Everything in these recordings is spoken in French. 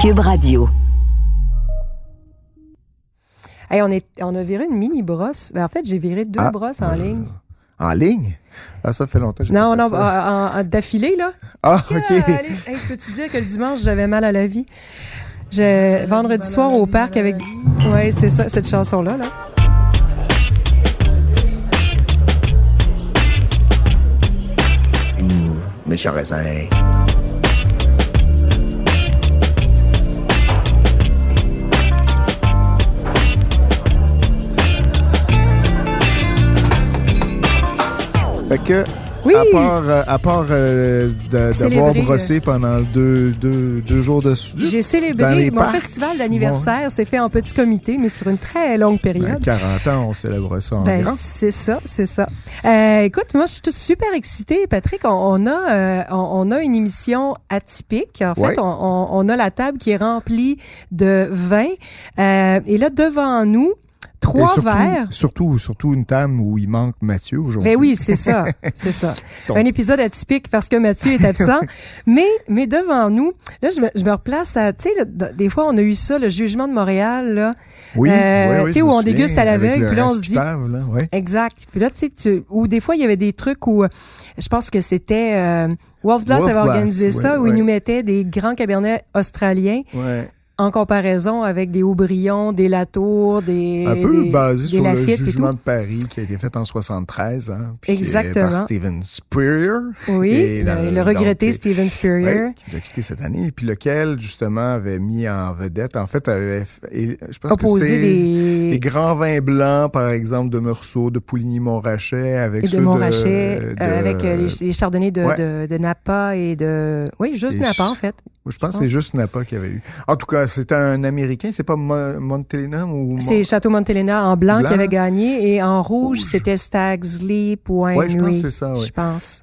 Cube Radio. Hey, on, est, on a viré une mini brosse. Ben, en fait, j'ai viré deux Ah. brosses en ligne. En ligne? Ah, ça fait longtemps que j'ai Non, non, d'affilée, là. Ah, OK. allez, hey, je peux-tu dire que le dimanche, j'avais mal à la vie? Je, vendredi soir au parc avec. Ouais, c'est ça, cette chanson-là, là. Méchant raisin. Fait que, Oui! à part, euh, à part euh, d'avoir Célébrer, brossé pendant deux, deux, deux jours de J'ai célébré mon parcs. festival d'anniversaire. C'est fait en petit comité, mais sur une très longue ben, période. 40 ans, on célèbre ça en Ben, c'est ça, c'est ça. Euh, écoute, moi, je suis super excitée, Patrick. On, on a, euh, on, on a une émission atypique. En fait, Ouais. on, on- on a la table qui est remplie de vin. Euh, et là, devant nous, trois surtout, verres. Surtout, surtout une table où il manque Mathieu aujourd'hui. Ben oui, c'est ça, c'est ça. Donc. Un épisode atypique parce que Mathieu est absent. mais, mais devant nous, là, je me, je me replace à, tu sais, des fois, on a eu ça, le jugement de Montréal, là. Oui, Euh, oui, oui, tu sais, où on déguste à l'aveugle, le puis là, on se dit- là, ouais. Exact. Puis là, tu sais, ou des fois, il y avait des trucs où, je pense que c'était euh, Wolf Glass avait organisé ça, où ils nous mettaient des grands cabernets australiens Ouais. En comparaison avec des Haubrions, des Latour, des Un peu des, basé des sur le jugement de Paris qui a été fait en 73, hein, puis, Exactement. par Steven Spurrier. Oui, Et le, la- le regretté donc, Steven Spurrier. ouais, qui a quitté cette année, et puis lequel, justement, avait mis en vedette, en fait, avait, et je pense que opposé c'est des... des grands vins blancs, par exemple, de Meursault, de Pouligny-Montrachet, avec et ceux de Montrachet, de- euh, avec euh, les, les chardonnays de, Ouais. de, de Napa et de... Oui, juste Et Napa, en fait. Je pense que pense. c'est juste Napa qu'il y avait eu. En tout cas, c'était un Américain, c'est pas Mo- Montelena ou... C'est Château Montelena en blanc, Blanc. qui avait gagné et en rouge, c'était Stag's Leap. Ouais, je pense que c'est ça, ouais. Je pense.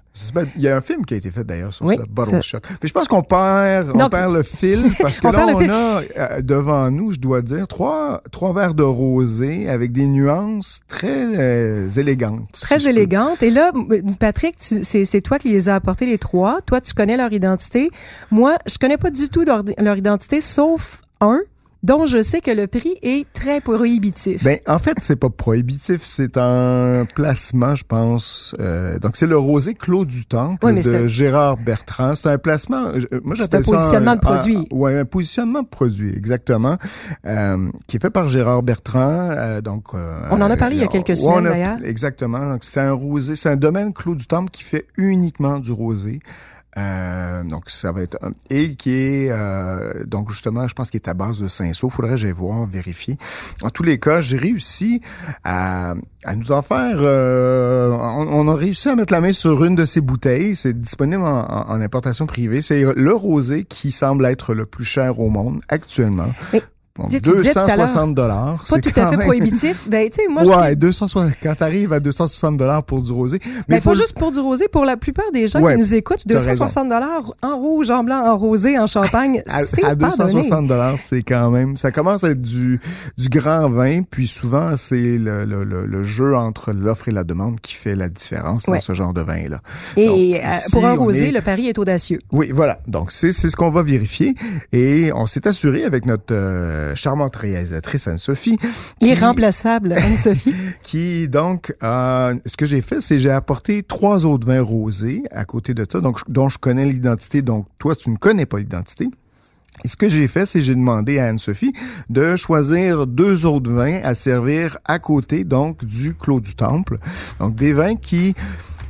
Il y a un film qui a été fait d'ailleurs sur Oui, ça, Bottle Shot. Mais je pense qu'on perd, on perd le fil parce que là, on a euh, devant nous, je dois dire, trois, trois verres de rosé avec des nuances très euh, élégantes. Très si je peux. élégante. Et là, Patrick, c'est c'est toi qui les as apportés les trois. Toi, tu connais leur identité. Moi, je connais pas du tout leur, leur identité, sauf un dont je sais que le prix est très prohibitif. Ben, en fait, c'est pas prohibitif, c'est un placement, je pense. Euh, donc, c'est le rosé Clos du Temple Oui, de un- Gérard Bertrand. C'est un placement. euh, Moi, j'appelle un ça positionnement de un- produit. ouais, un positionnement de produit, exactement, euh, qui est fait par Gérard Bertrand. euh, donc, euh, On en a parlé il y a on- quelques semaines, d'ailleurs. Exactement. Donc, c'est un rosé, c'est un domaine Clos du Temple qui fait uniquement du rosé. Euh, donc ça va être et qui est euh, donc justement je pense qu'il est à base de Saint-Saul. Faudrait que voir vérifier. En tous les cas, j'ai réussi à, à nous en faire. euh, on, a réussi à mettre la main sur une de ces bouteilles. C'est disponible en, importation privée. C'est le rosé qui semble être le plus cher au monde actuellement. Donc, tu sais, tu disais tout à l'heure, 260 dollars. pas tout à fait prohibitif. Ben, tu sais, moi, je ouais, dis- 260. Quand t'arrives à 260 dollars pour du rosé, mais ben, faut pas juste pour du rosé, pour la plupart des gens Ouais, qui nous écoutent, t'as 260 dollars en rouge, en blanc, en rosé, en champagne, à, c'est à pas donné. 260 dollars, c'est quand même. Ça commence à être du du grand vin, puis souvent c'est le, le, le, le jeu entre l'offre et la demande qui fait la différence Ouais. dans ce genre de vin là. Et Donc, euh, pour un rosé, est- le pari est audacieux. Oui, voilà. Donc c'est c'est ce qu'on va vérifier et on s'est assuré avec notre euh, charmante réalisatrice Anne-Sophie Irremplaçable, Anne-Sophie. qui donc euh, ce que j'ai fait c'est j'ai apporté trois autres vins rosés à côté de ça donc dont je connais l'identité donc toi tu ne connais pas l'identité et ce que j'ai fait, c'est j'ai demandé à Anne-Sophie de choisir deux autres vins à servir à côté, donc, du Clos du Temple. Donc, des vins qui...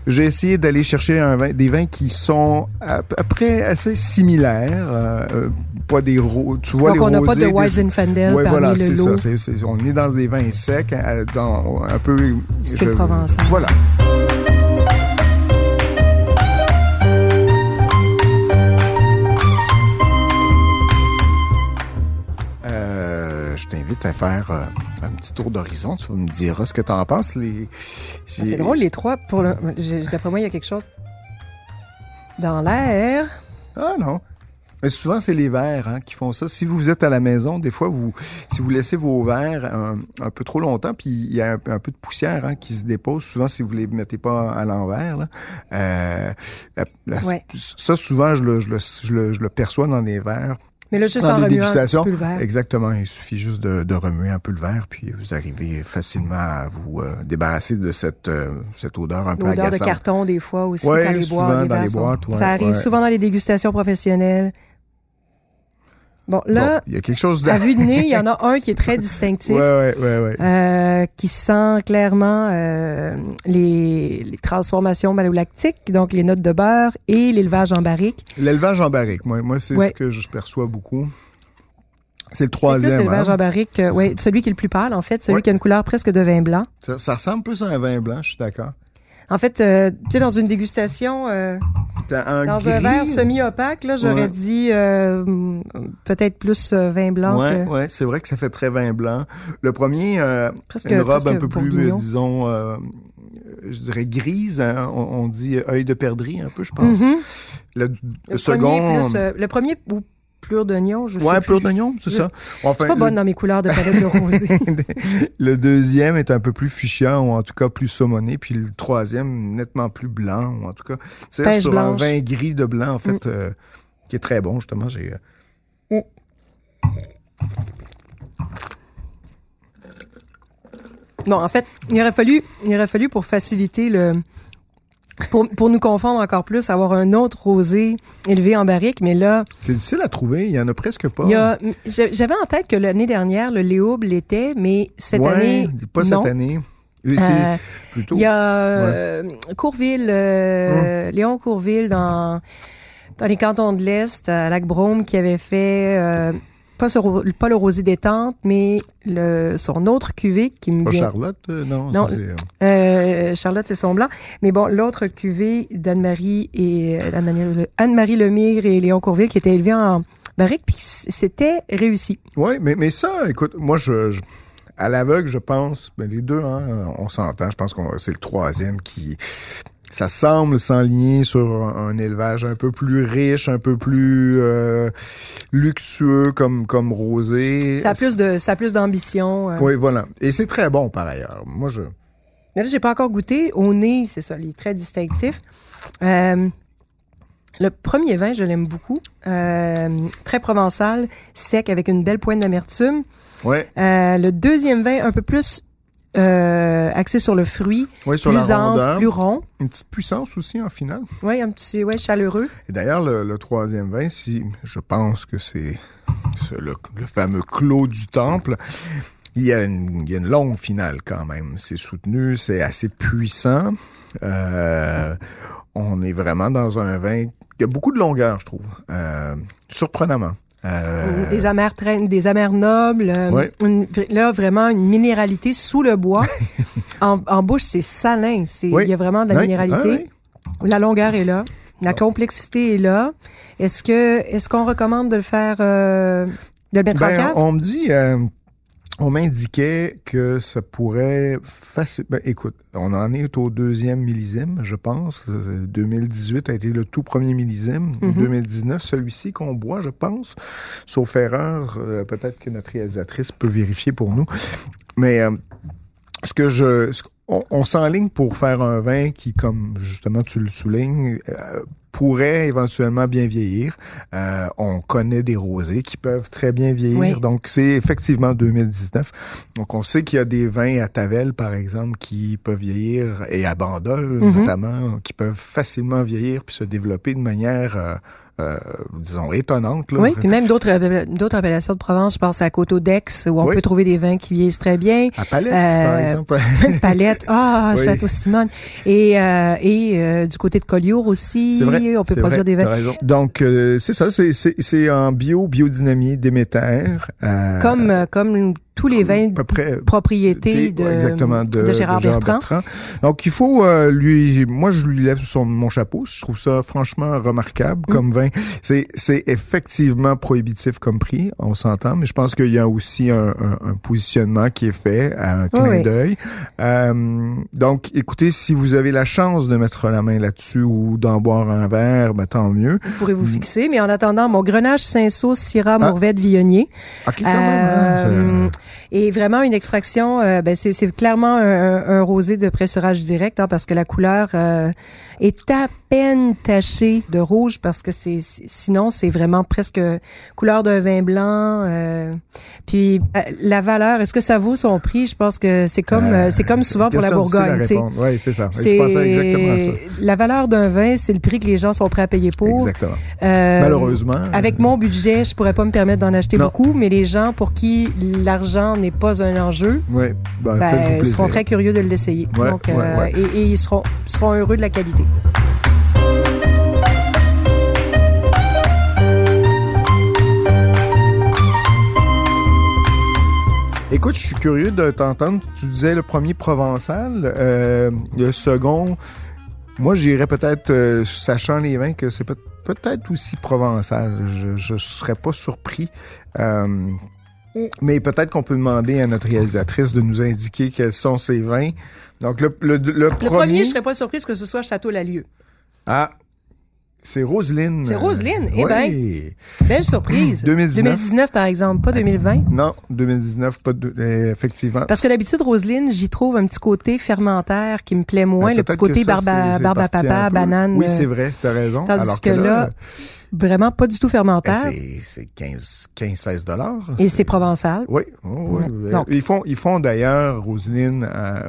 J'ai essayé d'aller chercher un vin, des vins qui sont à peu près assez similaires. euh, euh, pas des ro- tu vois Donc, les on n'a pas de Weizenfendel Ouais, parmi voilà, le c'est lot. ça. c'est- c'est- on est dans des vins secs, euh, dans un peu... Je- provençal. Voilà. Je t'invite à faire euh, un petit tour d'horizon. Tu me diras ce que tu en penses. Les... Ah, C'est drôle, les trois, pour le... d'après moi, il y a quelque chose dans l'air. Ah non. Mais souvent, c'est les verres hein, qui font ça. Si vous êtes à la maison, des fois, vous, si vous laissez vos verres un, un peu trop longtemps, puis il y a un, un peu de poussière hein, qui se dépose, souvent, si vous les mettez pas à l'envers, euh, Ouais. ça, souvent, je le, je, le, je, le, je le perçois dans des verres Mais là, juste dans en des remuant un petit dégustations. peu le verre. Exactement. Il suffit juste de, de remuer un peu le verre, puis vous arrivez facilement à vous euh, débarrasser de cette, euh, cette odeur un peu L'odeur de agaçante. carton, des fois, aussi, Ouais, quand les souvent boîtes, les dans les sont- ouais, Ça arrive ouais. souvent dans les dégustations professionnelles. Bon, là, Bon, il y a quelque chose de... à vue de nez, il y en a un qui est très distinctif. Ouais, ouais, ouais, ouais. euh, qui sent clairement euh, les, les transformations malolactiques, donc les notes de beurre et l'élevage en barrique. L'élevage en barrique, moi, moi c'est ce que je perçois beaucoup. C'est le troisième. l'élevage hein. en barrique, euh, ouais, celui qui est le plus pâle, en fait, celui qui a une couleur presque de vin blanc. Ça, ça ressemble plus à un vin blanc, je suis d'accord. En fait, euh, tu sais, dans une dégustation, euh, un dans gris, un verre semi-opaque, là, j'aurais Ouais. dit euh, peut-être plus vin blanc Ouais, que ouais, c'est vrai que ça fait très vin blanc. Le premier, presque une robe un peu plus, disons, je dirais grise. hein, on, on dit œil de perdrix un peu, je pense. Mhm. Le, Le, le second, premier plus, le premier ou plure d'oignon, je sais ouais, plus. pleur d'oignon, c'est Je- ça. Je Enfin, suis pas le- bonne dans mes couleurs de palette de rosé. le deuxième est un peu plus fuchsia ou en tout cas plus saumonné, puis le troisième nettement plus blanc ou en tout cas c'est sur blanche. Mm. un vin gris de blanc en fait euh, qui est très bon justement. J'ai euh, Non, en fait, il aurait fallu, il aurait fallu pour faciliter le, pour, pour nous confondre encore plus, avoir un autre rosé élevé en barrique, mais là, c'est difficile à trouver, il y en a presque pas. il y a, j'a- j'avais en tête que l'année dernière, le Léoube l'était, mais cette Ouais, année, pas non. cette année. Oui, C'est Euh, plutôt. Il y a euh, Courville, euh, Léon Courville dans, dans les cantons de l'Est, à Lac-Brome, qui avait fait euh, pas, ce ro- pas le rosé détente, mais le, son autre cuvée qui me Pas vient. Charlotte, euh, non? Non. euh, Euh, Charlotte, c'est son blanc. Mais bon, l'autre cuvée d'Anne-Marie et Anne-Marie Le- Anne-Marie Lemire et Léon Courville qui était élevé en barrique, puis c'était réussi. Oui, mais, mais ça, écoute, moi, je, je- à l'aveugle, je pense, ben, les deux, hein, on s'entend, je pense que c'est le troisième qui, ça semble s'enligner sur un, un élevage un peu plus riche, un peu plus euh, luxueux comme, comme rosé. Ça a plus de, ça a plus d'ambition. euh. Oui, voilà. Et c'est très bon, par ailleurs. Moi, je... Mais là, j'ai pas encore goûté. Au nez, c'est ça, il est très distinctif. Euh, le premier vin, je l'aime beaucoup. Très provençal, sec, avec une belle pointe d'amertume. Ouais, le deuxième vin, un peu plus euh, axé sur le fruit, sur plus la ample, rondeur. plus rond. Une petite puissance aussi, en finale. Oui, un petit, ouais, chaleureux. Et d'ailleurs, le, le troisième vin, si je pense que c'est le, le fameux clos du temple, il y, a une, il y a une longue finale quand même. C'est soutenu, c'est assez puissant. Euh, on est vraiment dans un vin qui a beaucoup de longueur, je trouve. Euh, surprenamment. Euh, Des amers très- des amers nobles. euh, Ouais. une- là, vraiment une minéralité sous le bois. en, en bouche, c'est salin. Oui. Il y a vraiment de la minéralité. ouais. La longueur est là. La complexité est là. Est-ce que est-ce qu'on recommande de le faire euh, de le mettre en Ben, cave? on me dit, euh, on m'indiquait que ça pourrait facilement. Ben, écoute, on en est au deuxième millésime, je pense. Euh, 2018 a été le tout premier millésime. Mhm. 2019, celui-ci qu'on boit, je pense. Sauf erreur, euh, peut-être que notre réalisatrice peut vérifier pour nous. Mais euh, ce que je, ce- on, on s'enligne pour faire un vin qui, comme justement tu le soulignes, euh, pourrait éventuellement bien vieillir. Euh, on connaît des rosés qui peuvent très bien vieillir. Oui. Donc, c'est effectivement 2019. Donc, on sait qu'il y a des vins à Tavel, par exemple, qui peuvent vieillir, et à Bandol, Mhm. notamment, qui peuvent facilement vieillir puis se développer de manière, euh, euh, disons, étonnante. Là. Oui, puis même d'autres appella- d'autres appellations de Provence, je pense à Coteau d'Aix, où on Oui. peut trouver des vins qui vieillissent très bien. À Palette, Euh, par exemple. Palette, ah, Oui. Château Simone. Et, euh, et euh, du côté de Collioure aussi, vrai. on peut produire vrai, des vins. Donc, euh, c'est ça, c'est- en bio, biodynamie, Déméter. Euh, Comme, euh, comme tous les vins à peu près propriétés de, Ouais, exactement, de, de Gérard de Bertrand. Donc, il faut euh, lui... Moi, je lui lève son, mon chapeau. Je trouve ça franchement remarquable Mm. comme vin. C'est c'est effectivement prohibitif comme prix, on s'entend, mais je pense qu'il y a aussi un, un- un positionnement qui est fait à un clin Oui, d'œil. Euh, donc, écoutez, si vous avez la chance de mettre la main là-dessus ou d'en boire un verre, ben, tant mieux. Vous pourrez vous fixer. Mais en attendant, mon Grenache Saint-Saul, Syrah, Mm. Ah. Mourvèdre, Viognier. Quand même, hein, Euh, Et vraiment une extraction, euh, ben c'est, c'est clairement un, un rosé de pressurage direct hein, parce que la couleur euh, est à peine tachée de rouge parce que c'est sinon c'est vraiment presque couleur d'un vin blanc. Euh, puis euh, la valeur, est-ce que ça vaut son prix? Je pense que c'est comme euh, c'est comme souvent pour la Bourgogne. Oui, c'est ça. Je pensais exactement à ça. La valeur d'un vin, c'est le prix que les gens sont prêts à payer pour. Exactement. Malheureusement. Avec mon budget, je pourrais pas me permettre d'en acheter beaucoup, mais les gens pour qui l'argent n'est pas un enjeu, ouais, ben, ben, seront très curieux de l'essayer. Donc, et, et, ils seront, seront heureux de la qualité. Écoute, je suis curieux de t'entendre. Tu disais le premier provençal, euh, le second. Moi, j'irais peut-être, euh, sachant les vins, que c'est peut-être aussi provençal. Je ne serais pas surpris. Euh, mais peut-être qu'on peut demander à notre réalisatrice de nous indiquer quels sont ces vins. Donc, le, le, le, le premier... je serais pas surprise que ce soit Château-Lalieu. Ah, c'est Roselyne. C'est Roselyne. Eh bien, belle surprise. 2019. 2019, par exemple, pas 2020. Non, 2019, pas de, eh, effectivement. Parce que d'habitude, Roselyne, j'y trouve un petit côté fermentaire qui me plaît moins, ben, le petit côté barbe à, papa, banane. Oui, c'est vrai, tu as raison. Tandis Alors que, là vraiment pas du tout fermentaire. Ben, c'est 15, 15, 16 dollars. Et c'est provençal. Oui. oui. ils font, ils font d'ailleurs, Roselyne, euh,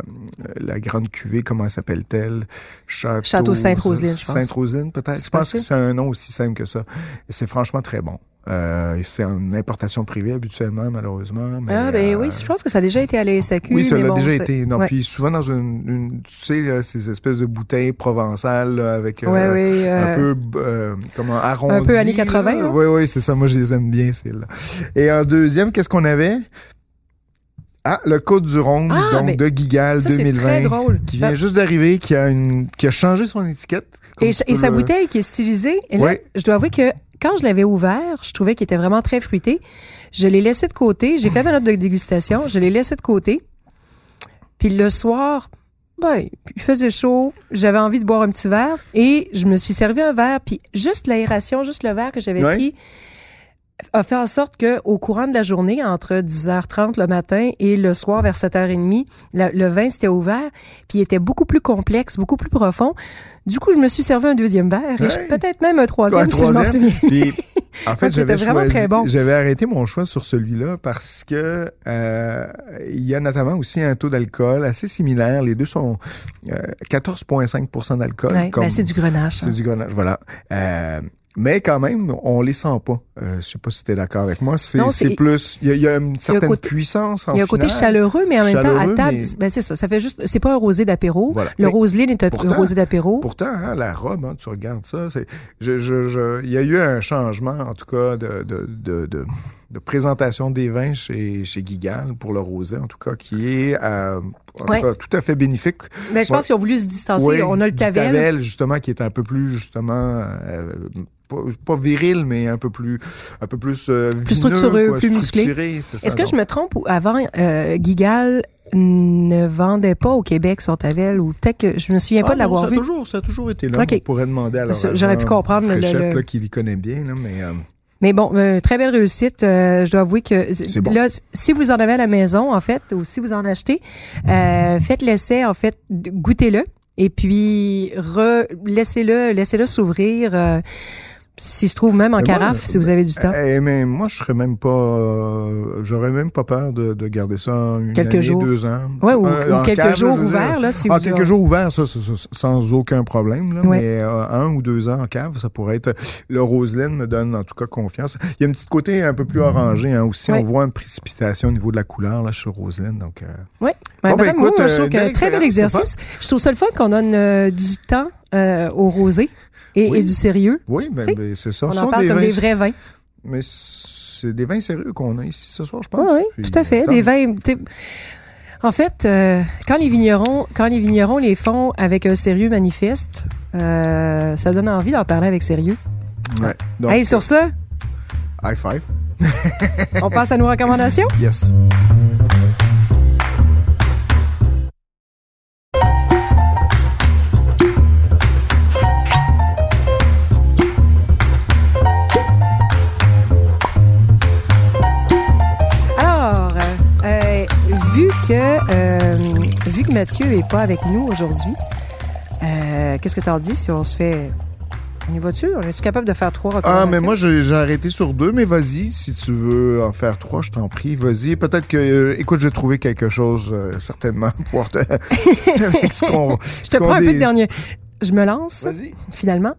la grande cuvée, comment s'appelle-t-elle? Château, Château Sainte-Roseline, je pense. Sainte-Roseline, peut-être. Je pense que c'est un nom aussi simple que ça. C'est franchement très bon. Euh, c'est une importation privée habituellement, malheureusement. Mais, ah, ben oui, euh, je pense que ça a déjà été à la SAQ. Oui, ça l'a déjà été. Non, puis souvent dans une, une tu sais, ces espèces de bouteilles provençales avec euh, un peu, comment, arrondi. Un peu années 80. Oui, oui, c'est ça. Moi, je les aime bien, celles-là. Et en deuxième, qu'est-ce qu'on avait? Ah, le Côte du Rhône, ah, donc de Gigal 2020. Très drôle. Qui vient juste d'arriver, qui a une, qui a changé son étiquette. Et, sa bouteille qui est stylisée. Et là, je dois avouer que quand je l'avais ouvert, je trouvais qu'il était vraiment très fruité. Je l'ai laissé de côté. J'ai fait ma note de dégustation. Je l'ai laissé de côté. Puis le soir, ben, il faisait chaud. J'avais envie de boire un petit verre. Et je me suis servi un verre. Puis juste l'aération, juste le verre que j'avais pris a fait en sorte que au courant de la journée, entre 10h30 le matin et le soir vers 7h30, le vin s'était ouvert, puis il était beaucoup plus complexe, beaucoup plus profond. Du coup, je me suis servi un deuxième verre, et peut-être même un troisième, si je m'en souviens. en fait, j'avais j'avais arrêté mon choix sur celui-là parce que euh, il y a notamment aussi un taux d'alcool assez similaire. Les deux sont 14,5% euh, d'alcool. Ouais, ben c'est du grenache. C'est hein. du grenache, voilà. Euh, mais quand même, on les sent pas. Euh, je sais pas si tu es d'accord avec moi. C'est plus, il y, a une certaine puissance en Il y a un côté chaleureux, mais en même temps, à table, ben c'est ça. Ça fait juste, c'est pas un rosé d'apéro. Le Roseline est un, rosé d'apéro. Pourtant, hein, la robe, hein, tu regardes ça, c'est, je, je, je, il y a eu un changement, en tout cas, de, de, de, de de présentation des vins chez, chez Gigal, pour le rosé en tout cas, qui est euh, tout à fait bénéfique. Mais je pense qu'ils ont voulu se distancer. On a le Tavel. Tavel, justement, qui est un peu plus, justement, euh, pas, viril, mais un peu plus, un peu plus, euh, plus structureux, plus musclé. Est-ce que je me trompe ou avant euh, Gigal ne vendait pas au Québec son Tavel ou peut-être que je me souviens pas de ah l'avoir vu. Ça a toujours, ça a toujours été là. On pourrait demander à leur J'aurais pu comprendre le, le... là, qui connaît bien, là, mais. Euh, mais bon, euh, très belle réussite. Euh, je dois avouer que bon. là, si vous en avez à la maison, en fait, ou si vous en achetez, euh, faites l'essai, en fait, goûtez-le. Et puis, laissez-le, laissez-le s'ouvrir. S'il se trouve même en carafe, si vous avez du temps. Eh, mais moi, je serais même pas, euh, j'aurais même pas peur de, de, garder ça une quelques année, jours. deux ans. Ouais, ou, euh, quelques jours ouverts là, si en vous. quelques jours ouverts, ça, ça, sans aucun problème. Là, Mais euh, un ou deux ans en cave, ça pourrait être. Le Roselyne me donne en tout cas confiance. Il y a un petit côté un peu plus orangé hein, aussi. On voit une précipitation au niveau de la couleur là sur Roselyne, donc. Oui. Ben, ben, écoute, moi, je trouve que très bel exercice. Je trouve ça le fun qu'on donne du temps au rosé et, du sérieux. Oui, ben, ben c'est ça. On en parle comme des vrais vins. Mais c'est des vins sérieux qu'on a ici ce soir, je pense. Oui, tout à fait. Des vins. En fait, euh, quand les vignerons, quand les vignerons les font avec un sérieux manifeste, euh, ça donne envie d'en parler avec sérieux. Ouais. Donc, hey, sur ça. High five. on passe à nos recommandations? Yes. Que Mathieu est pas avec nous aujourd'hui, euh, qu'est-ce que t'en dis si on se fait... On y va-tu? On est-tu capable de faire trois Ah, recommandations? mais moi, j'ai j'ai arrêté sur deux, mais vas-y, si tu veux en faire trois, je t'en prie, vas-y. Peut-être que, euh, écoute, j'ai trouvé quelque chose, euh, certainement, pour te... avec ce qu'on... Je te prends un peu de dernier. Je me lance, Vas-y. finalement.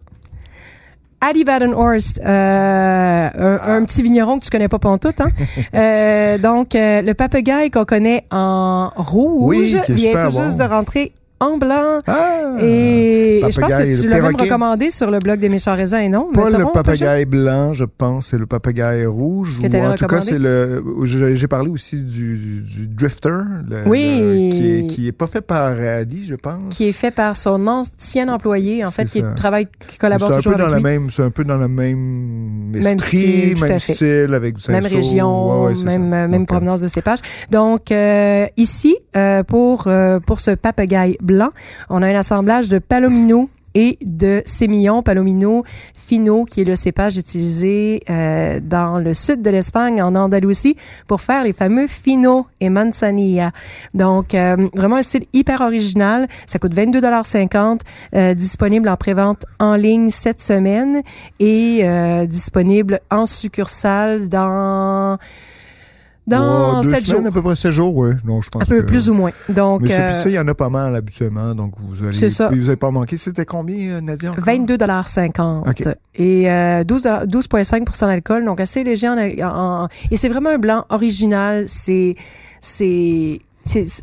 Adi Badenhorst, euh, un, un petit vigneron que tu connais pas pantoute, hein? Euh, donc, euh, le papegaille qu'on connaît en rouge Oui, qui est vient tout juste de rentrer en blanc. Ah! Et je pense que tu l'avais même recommandé sur le blog des méchants raisins, et non? Pas le pas papagaï blanc, je pense, c'est le papagaï rouge. Que ou en tout cas, c'est le. J'ai parlé aussi du, du drifter, le- Oui. le- qui, est, qui est pas fait par Adi, je pense. Qui est fait par son ancien employé, en fait, qui ça. travaille, qui C'est collabore un toujours peu dans avec la lui. même, c'est un peu dans le même Même esprit, même style avec du même région, Ouais, ouais, c'est même euh, même provenance de cépage. Donc euh, ici euh, pour euh, pour ce papegaille blanc, on a un assemblage de palomino et de sémillon. Palomino fino qui est le cépage utilisé euh, dans le sud de l'Espagne en Andalousie pour faire les fameux fino et manzanilla. Donc euh, vraiment un style hyper original, ça coûte 22,50 euh, disponible en prévente en ligne cette semaine et euh, disponible en succursale dans dans ouais, deux 7 semaines, jours. à peu près 7 jours, oui. Donc, je pense Un peu que- plus ou moins. Donc Mais euh, il y en a pas mal habituellement, donc vous allez, C'est ça. vous n'avez pas manqué. C'était combien, euh, Nadia? encore? 22,50 OK. et euh, 12 12,5% d'alcool, donc assez léger en, en- et c'est vraiment un blanc original. C'est c'est-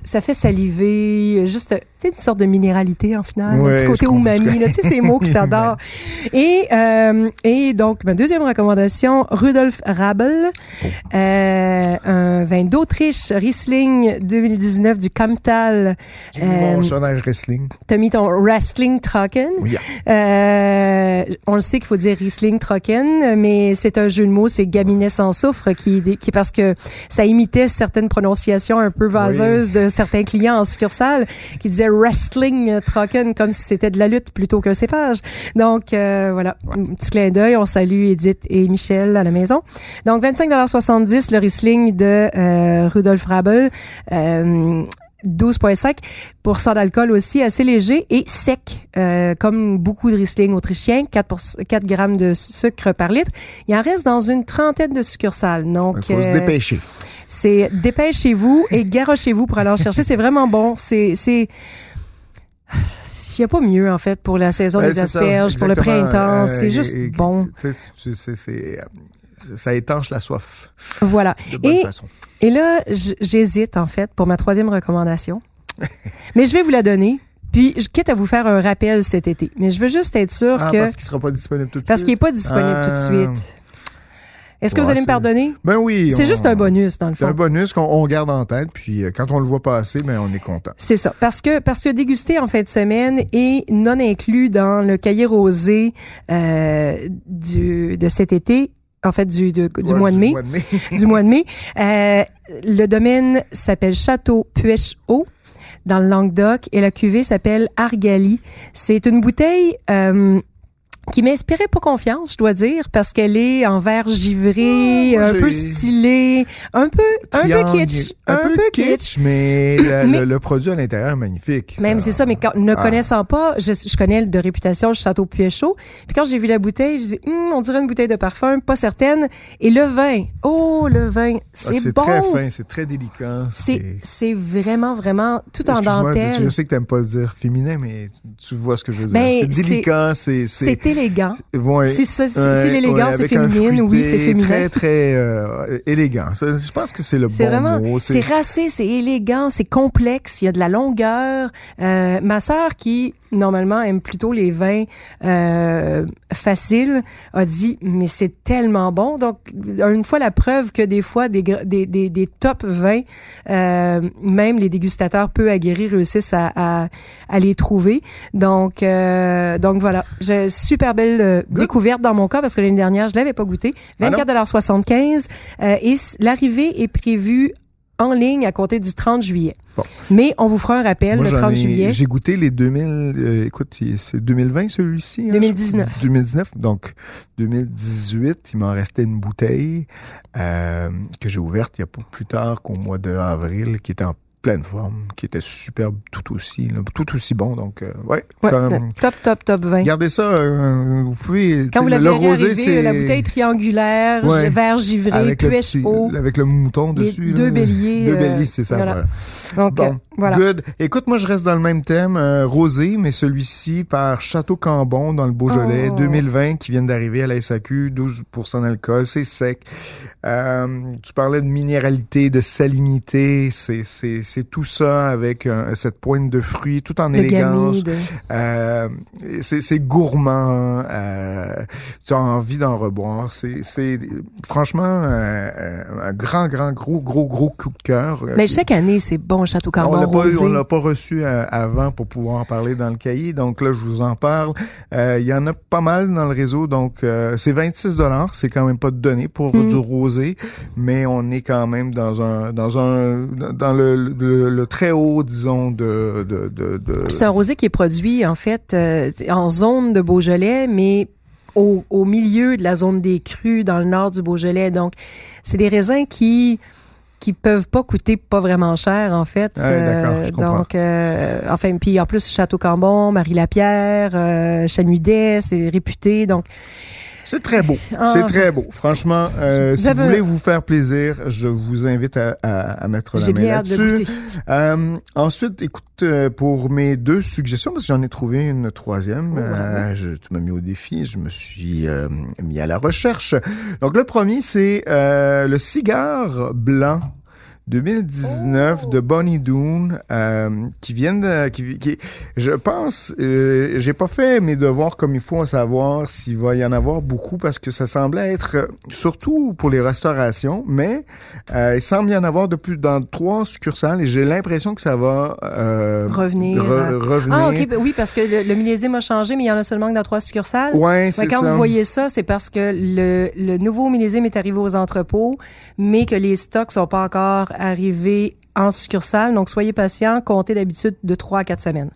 ça fait saliver, juste tu sais, une sorte de minéralité en final, Ouais, un petit côté umami, là, tu sais ces mots que t'adores. Et euh, et donc ma deuxième recommandation, Rudolf Rabel, euh, un vin d'Autriche, Riesling 2019 du Kamtal. J'ai mis mon Euh, wrestling. T'as mis ton wrestling Trocken. Oui. Euh, on le sait qu'il faut dire Riesling Trocken, mais c'est un jeu de mots, c'est Gaminet sans soufre qui, qui parce que ça imitait certaines prononciations un peu vaseuses de certains clients en succursale qui disaient wrestling Trocken comme si c'était de la lutte plutôt qu'un cépage. Donc euh, voilà, un petit clin d'œil, on salue Edith et Michel à la maison. Donc 25,70 le Riesling de euh, Rudolf Rabel. Euh, 12,5% d'alcool aussi, assez léger et sec, euh, comme beaucoup de Riesling autrichiens, 4, pour- 4 grammes de sucre par litre. Il en reste dans une trentaine de succursales. Donc, Il faut se dépêcher. C'est dépêchez-vous et garochez-vous pour aller en chercher. C'est vraiment bon. C'est, c'est, il n'y a pas mieux, en fait, pour la saison des ça, asperges, pour le printemps. Euh, c'est juste et- bon. c'est- ça étanche la soif Voilà. de bonne Et façon. Et là, j'hésite en fait pour ma troisième recommandation. Mais je vais vous la donner. Puis, je quitte à vous faire un rappel cet été. Mais je veux juste être sûr Ah, que... parce qu'il sera pas disponible tout de Parce suite. qu'il n'est pas disponible Ah. tout de suite. Est-ce que vous allez me pardonner? Ben oui. C'est juste un bonus, dans le C'est un fond. bonus qu'on on garde en tête, puis euh, quand on le voit passer, ben on est content. C'est ça. Parce que, parce que dégusté en fin de semaine et non inclus dans le cahier rosé euh, du, de cet été, en fait, du, de- du Ouais, mois de mai. mois de mai. du mois de mai. Euh, le domaine s'appelle Château Puech-Haut dans le Languedoc et la cuvée s'appelle Argali. C'est une bouteille euh, qui m'inspirait pas confiance, je dois dire, parce qu'elle est en verre givré, moi, un peu j'ai- stylé, un peu, un peu kitsch, Un, peu, kitsch, mais, le, Mais- le- le produit à l'intérieur est magnifique. Même c'est ça, mais quand, ne Ah. connaissant pas, je, je connais de réputation le château Puéchaud. Puis quand j'ai vu la bouteille, je dis, Hum, on dirait une bouteille de parfum, pas certaine. Et le vin, oh le vin, Ah, c'est c'est bon. très fin, c'est très délicat. C'est c'est vraiment vraiment tout en dentelle. Je sais que t'aimes pas dire féminin, mais tu vois ce que je veux dire. Ben, c'est délicat, c'est c'est C'est élégant. ouais, ouais, c'est l'élégance, ouais, un féminine, oui, c'est féminin. Très très euh, élégant. Je pense que c'est le bon vraiment, mot. c'est racé, c'est élégant, c'est complexe, il y a de la longueur. Euh, ma sœur qui normalement aime plutôt les vins euh, faciles a dit mais c'est tellement bon. Donc une fois la preuve que des fois des des des, des top vins, même les dégustateurs peu aguerris réussissent à, à, à les trouver. Donc donc voilà, super belle euh, découverte dans mon cas parce que l'année dernière je l'avais pas goûté. Ah non? 24,75 euh, et l'arrivée est prévue en ligne à compter du 30 juillet. Bon. Mais on vous fera un rappel Moi, le j'en 30 ai- juillet. J'ai goûté les 2000. euh, écoute, c'est 2020 celui-ci. hein, 2019. 2019. Donc 2018, il m'en restait une bouteille euh, que j'ai ouverte il y a pas plus tard qu'au mois d'avril, qui était en pleine forme, qui était superbe tout aussi, là, tout aussi bon. Donc, euh, ouais, Ouais, comme- top, top, top 20. Gardez ça, euh, vous pouvez. Quand vous l'avez le rosé, c'est la bouteille triangulaire, Ouais. vert givré, avec le, petit- haut. avec le mouton dessus. deux là. béliers, Deux euh, béliers, c'est ça. voilà. Voilà. Donc, euh, Bon, voilà. good. Écoute, moi, je reste dans le même thème, euh, rosé, mais celui-ci par Château Cambon dans le Beaujolais, Oh. 2020, qui viennent d'arriver à la SAQ, 12% d'alcool, c'est sec. Euh, tu parlais de minéralité, de salinité, c'est c'est tout ça avec euh, cette pointe de fruits, tout en Le élégance. Euh, c'est gourmand. Euh, tu as envie d'en reboire. C'est franchement euh, un grand, grand, gros, gros, gros coup de cœur. Mais chaque année, c'est bon, Château on Cambon l'a pas, eu- rosé. on l'a pas reçu avant pour pouvoir en parler dans le cahier. Donc là, je vous en parle. Il y en a pas mal dans le réseau. Donc c'est 26 dollars. C'est quand même pas de donné pour Mm. du rosé, mais on est quand même dans un dans un dans le, le, le très haut, disons, de de de. de- C'est un rosé qui est produit, en fait, euh, en zone de Beaujolais, mais au, au milieu de la zone des crues dans le nord du Beaujolais. Donc, c'est des raisins qui qui peuvent pas coûter pas vraiment cher en fait. Ouais, d'accord, je comprends. donc euh, enfin puis en plus Château Cambon, Marie Lapierre, euh, Chanudet, c'est réputé donc C'est très beau. Ah. C'est très beau. Franchement, euh, Vous si avez- vous voulez vous faire plaisir, je vous invite à, à, à mettre la main bien hâte de là-dessus. goûter. Euh, ensuite, écoute, euh, pour mes deux suggestions, parce que j'en ai trouvé une troisième, Oh, euh, je, tu m'as mis au défi, je me suis mis à la recherche. Donc, le premier, c'est le cigare blanc. 2019 Oh. de Bonnie Doon euh, qui viennent de, qui, qui je pense euh, j'ai pas fait mes devoirs comme il faut à savoir s'il va y en avoir beaucoup parce que ça semblait être euh, surtout pour les restaurations mais euh, il semble y en avoir de plus dans trois succursales et j'ai l'impression que ça va euh, Revenir, re- revenir Ah OK, oui parce que le, le millésime a changé mais il y en a seulement que dans trois succursales. ouais Mais c'est quand ça vous voyez ça, c'est parce que le, le nouveau millésime est arrivé aux entrepôts, mais que les stocks sont pas encore arrivés en succursale. Donc, soyez patients. Comptez d'habitude de 3 à 4 semaines.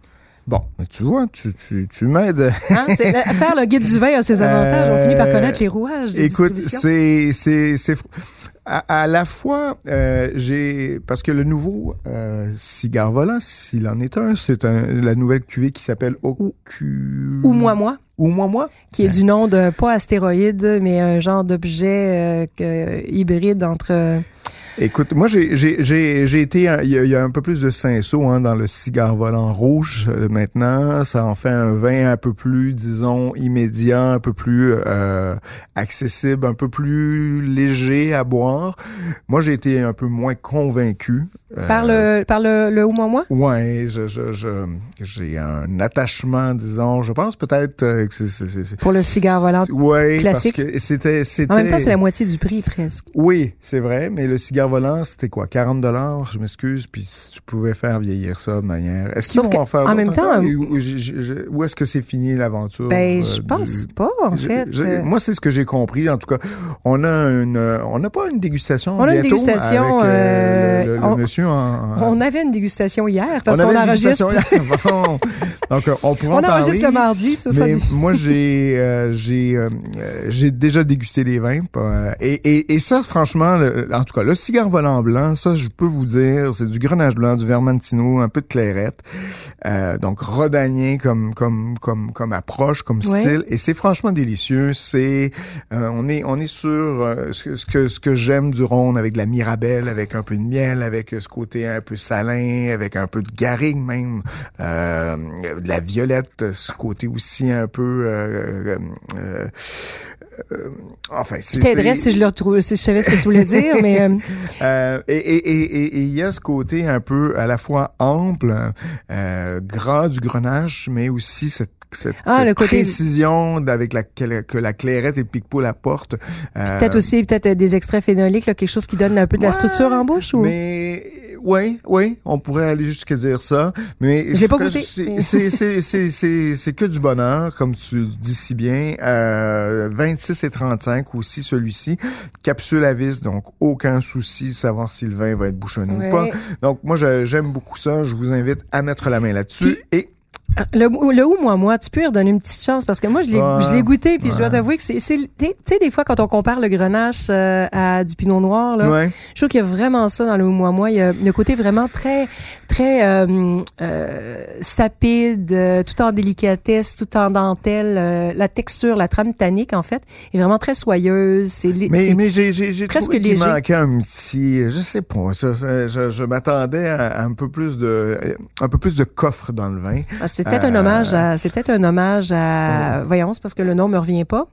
bon tu vois tu tu, tu m'aides Hein? La- faire le guide du vin a ses avantages. On finit par Euh, connaître les rouages des Écoute, c'est à, à la fois euh, j'ai parce que le nouveau euh, cigare volant, s'il en est un, c'est un la nouvelle cuvée qui s'appelle Ocu Ou moi, moi, ou moi moi. qui est du nom d'un pas astéroïde, mais un genre d'objet euh, hybride entre... Écoute, moi j'ai j'ai j'ai j'ai été il y, a, il y a un peu plus de cinceau hein, dans le cigare volant rouge euh, maintenant, ça en fait un vin un peu plus disons immédiat, un peu plus euh, accessible, un peu plus léger à boire. Moi j'ai été un peu moins convaincu. euh, Par le, par le, le ou moi, moi? Ouais, je je je j'ai un attachement disons, je pense peut-être que c'est Pour le cigare volant. Ouais, classique? parce que c'était c'était En même temps, c'est la moitié du prix, presque. oui, c'est vrai, mais le cigare volant, c'était quoi? 40 dollars, je m'excuse, puis si tu pouvais faire vieillir ça de manière... Est-ce qu'ils vont que, en faire en même temps, encore? Ou, est-ce que c'est fini l'aventure? Ben, euh, je pense du- pas, en fait. Moi, c'est ce que j'ai compris. En tout cas, on a une, euh, on n'a pas une dégustation On a une dégustation, avec euh, le, le- le on- monsieur en. en- On avait une dégustation hier parce on qu'on une enregistre. hier. Bon. Donc, euh, on pourra On en parler. enregistre le mardi, ça Mais difficile. moi, j'ai euh, j'ai j'ai déjà dégusté les vins. et, et, et ça, franchement, le- en tout cas, le cigare volant blanc, ça, je peux vous dire, c'est du grenage blanc, du vermentino, un peu de clairette. Euh, donc, rodanien comme comme comme comme approche, comme Ouais. style. Et c'est franchement délicieux. C'est euh, on est on est sur euh, ce que ce que, ce que j'aime du Rhône avec de la mirabelle, avec un peu de miel, avec ce côté un peu salin, avec un peu de garrigue même, euh, de la violette, ce côté aussi un peu euh, enfin, Je t'aiderais si je le retrouve, si je savais ce que tu voulais dire, mais euh, euh, et il y a ce côté un peu à la fois ample, euh, gras du grenage, mais aussi cette, cette, Ah, cette le côté- précision avec laquelle que la clairette et le pique-poule apportent. Euh, peut-être aussi peut-être euh, des extraits phénoliques, là, quelque chose qui donne un peu de la structure en bouche ou? Mais oui, oui, on pourrait aller jusqu'à dire ça. Mais pas c'est- goûté. c'est- C'est c'est c'est c'est c'est que du bonheur, comme tu dis si bien. Euh, 26 et 35 aussi celui-ci. Capsule à vis, donc aucun souci de savoir si le vin va être bouchonné Ouais. ou pas. Donc moi j'aime beaucoup ça. Je vous invite à mettre la main là-dessus et Le, le ou moi moi, tu peux lui redonner une petite chance parce que moi je l'ai Ouais. goûté puis je dois t'avouer que c'est c'est tu sais des fois quand on compare le grenache euh, à du pinot noir là, Ouais. je trouve qu'il y a vraiment ça dans le ou moi moi, il y a le côté vraiment très très euh, euh, sapide, euh, tout en délicatesse, tout en dentelle, euh, la texture, la trame tannique en fait est vraiment très soyeuse, c'est Mais, mais j'ai, presque léger. manquait un petit, je sais pas, ça, ça, je, je m'attendais à, à un peu plus de, un peu plus de coffre dans le vin. Ah, c'est peut-être un hommage à c'est peut-être un hommage à voyons, c'est parce que le nom me revient pas.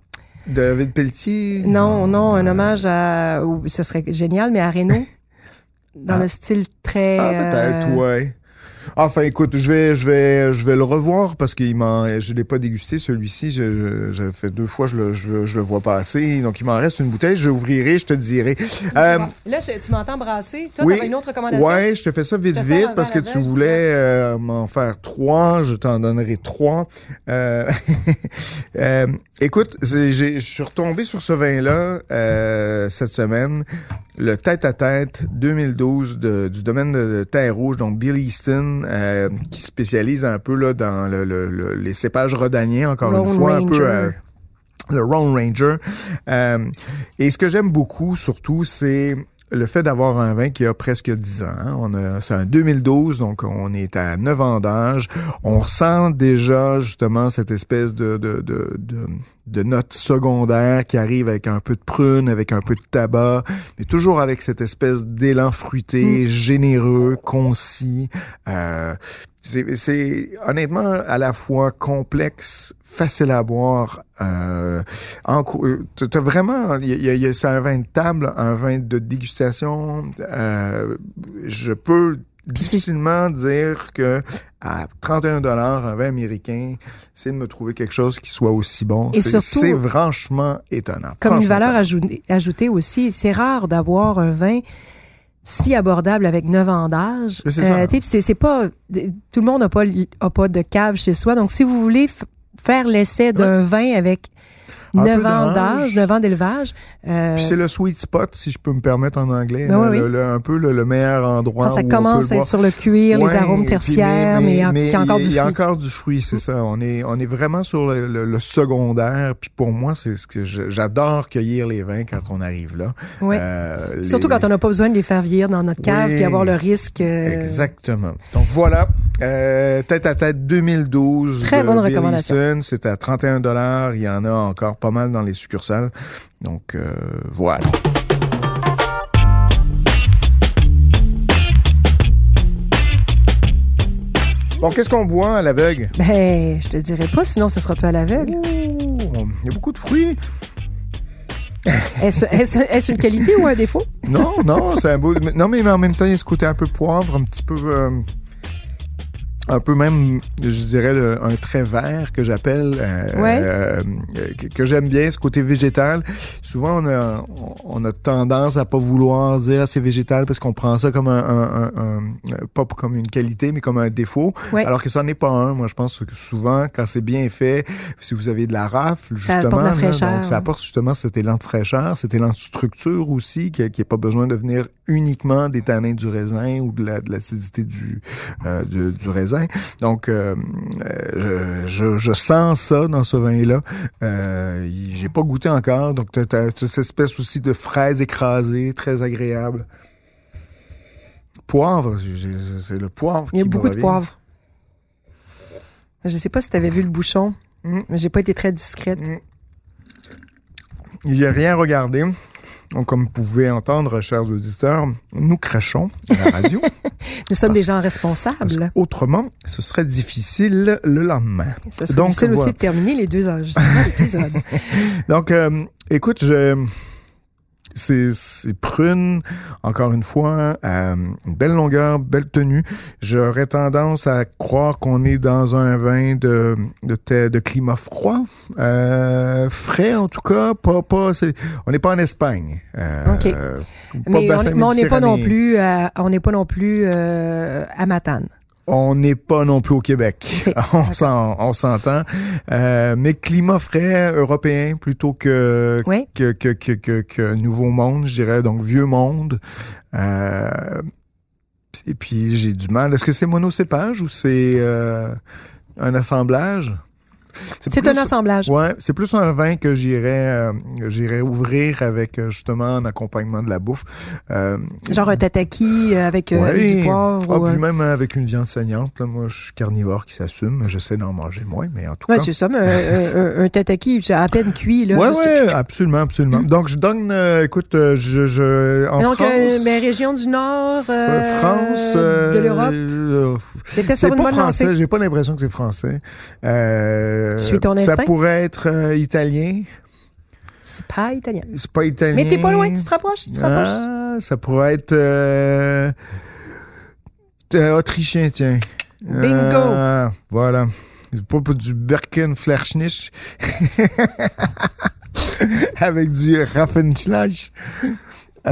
David Pelletier? Non, non, un hommage à. ce serait génial, mais à Renault. dans Ah. le style très. Ah, peut-être, euh, ouais. Enfin, écoute, je vais, je vais, je vais le revoir parce qu'il m'en, je l'ai pas dégusté celui-ci. Je, je, j'ai fait deux fois, je le, je, le- je le vois passer. Donc, il m'en reste une bouteille. Je ouvrirai, je te dirai. Euh, Là, je- tu m'entends brasser. Toi, oui. t'avais une autre recommandation? Ouais, je te fais ça vite, Je vite parce que tu voulais euh, m'en faire trois. Je t'en donnerai trois. Euh, écoute, je suis retombé sur ce vin-là cette semaine. Le tête-à-tête 2012 de- du domaine de Terre Rouge, donc Bill Easton, euh, qui spécialise un peu là dans le, le- le- les cépages rhodaniens, encore Lone une fois, un peu... Euh, le Lone Ranger. Euh, et ce que j'aime beaucoup, surtout, c'est le fait d'avoir un vin qui a presque 10 ans. hein. On a, c'est un 2012, donc on est à 9 ans d'âge. On ressent déjà justement cette espèce de, de, de, de, de note secondaire qui arrive avec un peu de prune, avec un peu de tabac, mais toujours avec cette espèce d'élan fruité, généreux, concis. Euh, c'est, c'est honnêtement à la fois complexe, facile à boire. Euh, euh, t'as vraiment, y a- il y a- il y a- c'est un vin de table, un vin de dégustation. Euh, je peux difficilement dire que à 31 dollars un vin américain, c'est de me trouver quelque chose qui soit aussi bon. Et C'est- surtout- c'est franchement étonnant. Comme une valeur ajoutée, ajoutée aussi, c'est rare d'avoir un vin si abordable avec 9 ans d'âge. C'est ça. sais, c'est c'est pas tout le monde n'a pas a pas de cave chez soi. Donc si vous voulez faire l'essai d'un vin avec 9 peu ans d'âge. d'âge, 9 ans d'élevage, euh, Puis c'est le sweet spot, si je peux me permettre en anglais. Ben là, oui, le- oui. le- un peu le, le meilleur endroit quand ça où on commence à être sur le cuir, Ouais, les arômes tertiaires, mais, il y a- il y a encore du Il y a fruit. encore du fruit, c'est ça. On est, on est vraiment sur le, secondaire. Puis pour moi, c'est ce que j'adore cueillir les vins quand on arrive là. Ouais. Euh, Surtout les- quand on n'a pas besoin de les faire vieillir dans notre cave Oui. puis avoir le risque. euh, Exactement. Donc voilà, euh, tête à tête 2012. Très bonne Bill recommandation. C'est à 31 dollars. Il y en a encore pas mal dans les succursales. Donc euh, voilà. Bon, qu'est-ce qu'on boit à l'aveugle? Ben, je te dirais pas, sinon ce sera pas à l'aveugle. Il y a beaucoup de fruits. Est-ce une qualité ou un défaut? Non, non, c'est un beau. Non, mais en même temps, il y a ce côté un peu poivre, un petit peu. euh, un peu même, je dirais, le- un trait vert que j'appelle, euh, Ouais. euh, que, que j'aime bien, ce côté végétal. Souvent, on a, on a tendance à pas vouloir dire c'est végétal parce qu'on prend ça comme un, un- un- un- pas comme une qualité, mais comme un défaut. Ouais. Alors que ça n'est pas un. Moi, je pense que souvent, quand c'est bien fait, si vous avez de la rafle, Ça justement, apporte la là, fraîcheur, donc ça apporte justement cet élan de fraîcheur, cet élan de structure aussi, qui n'a pas besoin de venir uniquement des tanins du raisin ou de la- de l'acidité du, euh, de- du raisin. Donc, euh, euh, je, sens ça dans ce vin-là. Euh, J'ai pas goûté encore, donc tu as, cette espèce aussi de fraise écrasée, très agréable. Poivre, c'est le poivre Il y a qui beaucoup de poivre. Je sais pas si tu avais vu le bouchon, Mm. mais j'ai pas été très discrète. Mm. J'ai rien regardé. Donc, comme vous pouvez entendre, chers auditeurs, nous crachons à la radio. Nous sommes des gens responsables. qu'autrement, ce serait difficile le lendemain. Ça serait Donc, difficile voilà. aussi de terminer les deux enregistrements d'épisodes. Donc, euh, écoute, je... C'est, prune, encore une fois, euh, une belle longueur, belle tenue. J'aurais tendance à croire qu'on est dans un vin de, de, de climat froid, euh, frais en tout cas, pas, pas, c'est, on n'est pas en Espagne. Euh, OK. pas mais on bassin mais on n'est pas non plus, à, on n'est pas non plus euh, à Matane. On n'est pas non plus au Québec. On, s'en- on s'entend. Euh, mais climat frais européen plutôt que, Oui. que, que, que, que, que nouveau monde, je dirais. Donc, vieux monde. Euh, et puis, j'ai du mal. Est-ce que c'est monocépage ou c'est... Euh, un assemblage? C'est un assemblage. Ouais, c'est plus un vin que j'irais euh, j'irais ouvrir avec euh, justement un accompagnement de la bouffe. Euh, Genre un tataki avec, ouais. avec du poivre. Ah, ou, puis même avec une viande saignante. Là, moi, je suis carnivore qui s'assume. J'essaie d'en manger moins, mais en tout Ouais, cas. c'est ça, mais un, un, un tataki, à peine cuit. Là, Ouais, ouais, absolument, absolument. Donc, je donne, euh, écoute, je, je, en Donc, France, euh, ben, région du Nord France, de l'Europe? Euh, C'était c'est sur une pas bonne français, j'ai pas l'impression que c'est français. Euh, Suis ton ça pourrait être euh, italien. C'est pas italien. C'est pas italien. Mais t'es pas loin, tu te rapproches, tu te rapproches. Ah, ça pourrait être euh, euh, autrichien, tiens. Bingo. Voilà. C'est pas pour du Birkenfleischnich avec du Raffenschleich.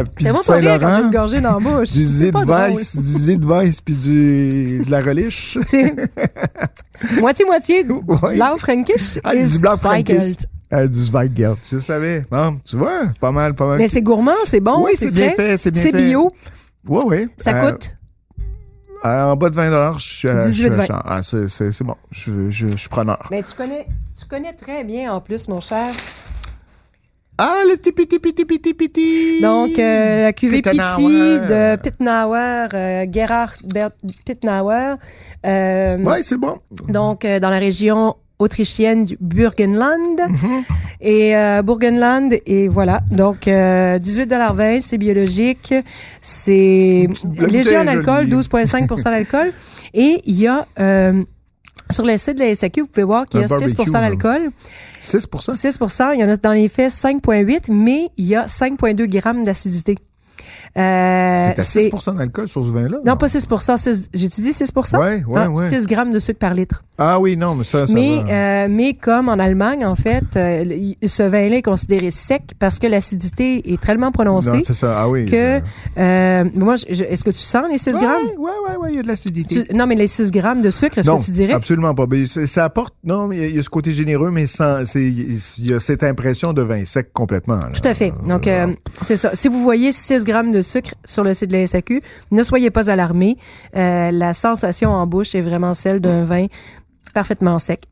Puis C'est du moi pas rire quand j'ai Saint-Laurent, une gorgée dans la bouche. du Zidweiss, du Zidweiss puis du de la reliche. Moitié-moitié. Ouais. Blau Fränkisch Ah, et du blanc Zweigelt. frankish. Ah, du Zweigelt, je savais. Bon, tu vois, pas mal, pas mal. Mais c'est gourmand, c'est bon, oui, c'est bien fait, c'est bien c'est fait. bio. Ouais, ouais. Ça Euh, coûte? Euh, en bas de 20 je suis à- je suis 18,20. à- ah, c'est, bon. Je, je, je suis preneur. Mais tu connais, tu connais très bien en plus, mon cher. Ah, le petit petit petit petit petit. Donc, euh, la cuvée Piti de Pittenauer, euh, Gerhard Bert Pittenauer. Euh, Ouais, c'est bon. Donc, euh, dans la région autrichienne du Burgenland. Mhm. Et euh, Burgenland, et voilà. Donc, euh, 18,20 c'est biologique. C'est léger en alcool, jolie. 12,5% d'alcool. Et il y a... sur le site de la SAQ, vous pouvez voir qu'il y a Un 6 barbecue, d'alcool. 6% 6% Il y en a dans les faits 5,8, mais il y a 5,2 grammes d'acidité. Euh, T'as 6 d'alcool sur ce vin-là? non, pas 6 6 J'ai-tu dit 6 Ouais, ouais, Ah, ouais. 6 grammes de sucre par litre. Ah oui, non, mais ça, ça Mais, va. euh, mais comme en Allemagne, en fait, euh, ce vin-là est considéré sec parce que l'acidité est tellement non, prononcée c'est ça. Ah oui. que... euh, euh, moi, est-ce que tu sens les 6 Ouais, grammes? ouais, ouais, ouais, il y a de l'acidité. Non, mais les 6 grammes de sucre, est-ce que tu dirais? absolument pas. Mais ça, apporte, non, mais il y a- il y, a ce côté généreux, mais sans, il y a cette impression de vin sec complètement. là. Tout à fait. Donc, euh, c'est ça. Si vous voyez 6 grammes de sucre sur le site de la SAQ, ne soyez pas alarmés. Euh, la sensation en bouche est vraiment celle d'un vin parfaitement sec.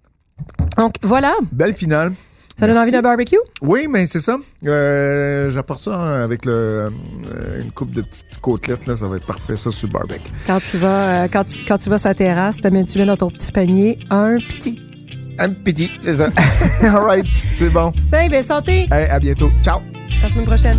Donc, voilà. Belle finale. Ça donne envie d'un barbecue? Oui, mais c'est ça. Euh, j'apporte ça hein, avec le, euh, une coupe de petites côtelettes, là, ça va être parfait, ça, sur le barbecue. Quand tu vas, euh, quand tu, quand tu vas sur la terrasse, tu mets dans ton petit panier un petit. Un petit, c'est ça. All right, c'est bon. Salut, bien santé. Hey, à bientôt. Ciao. À la semaine prochaine.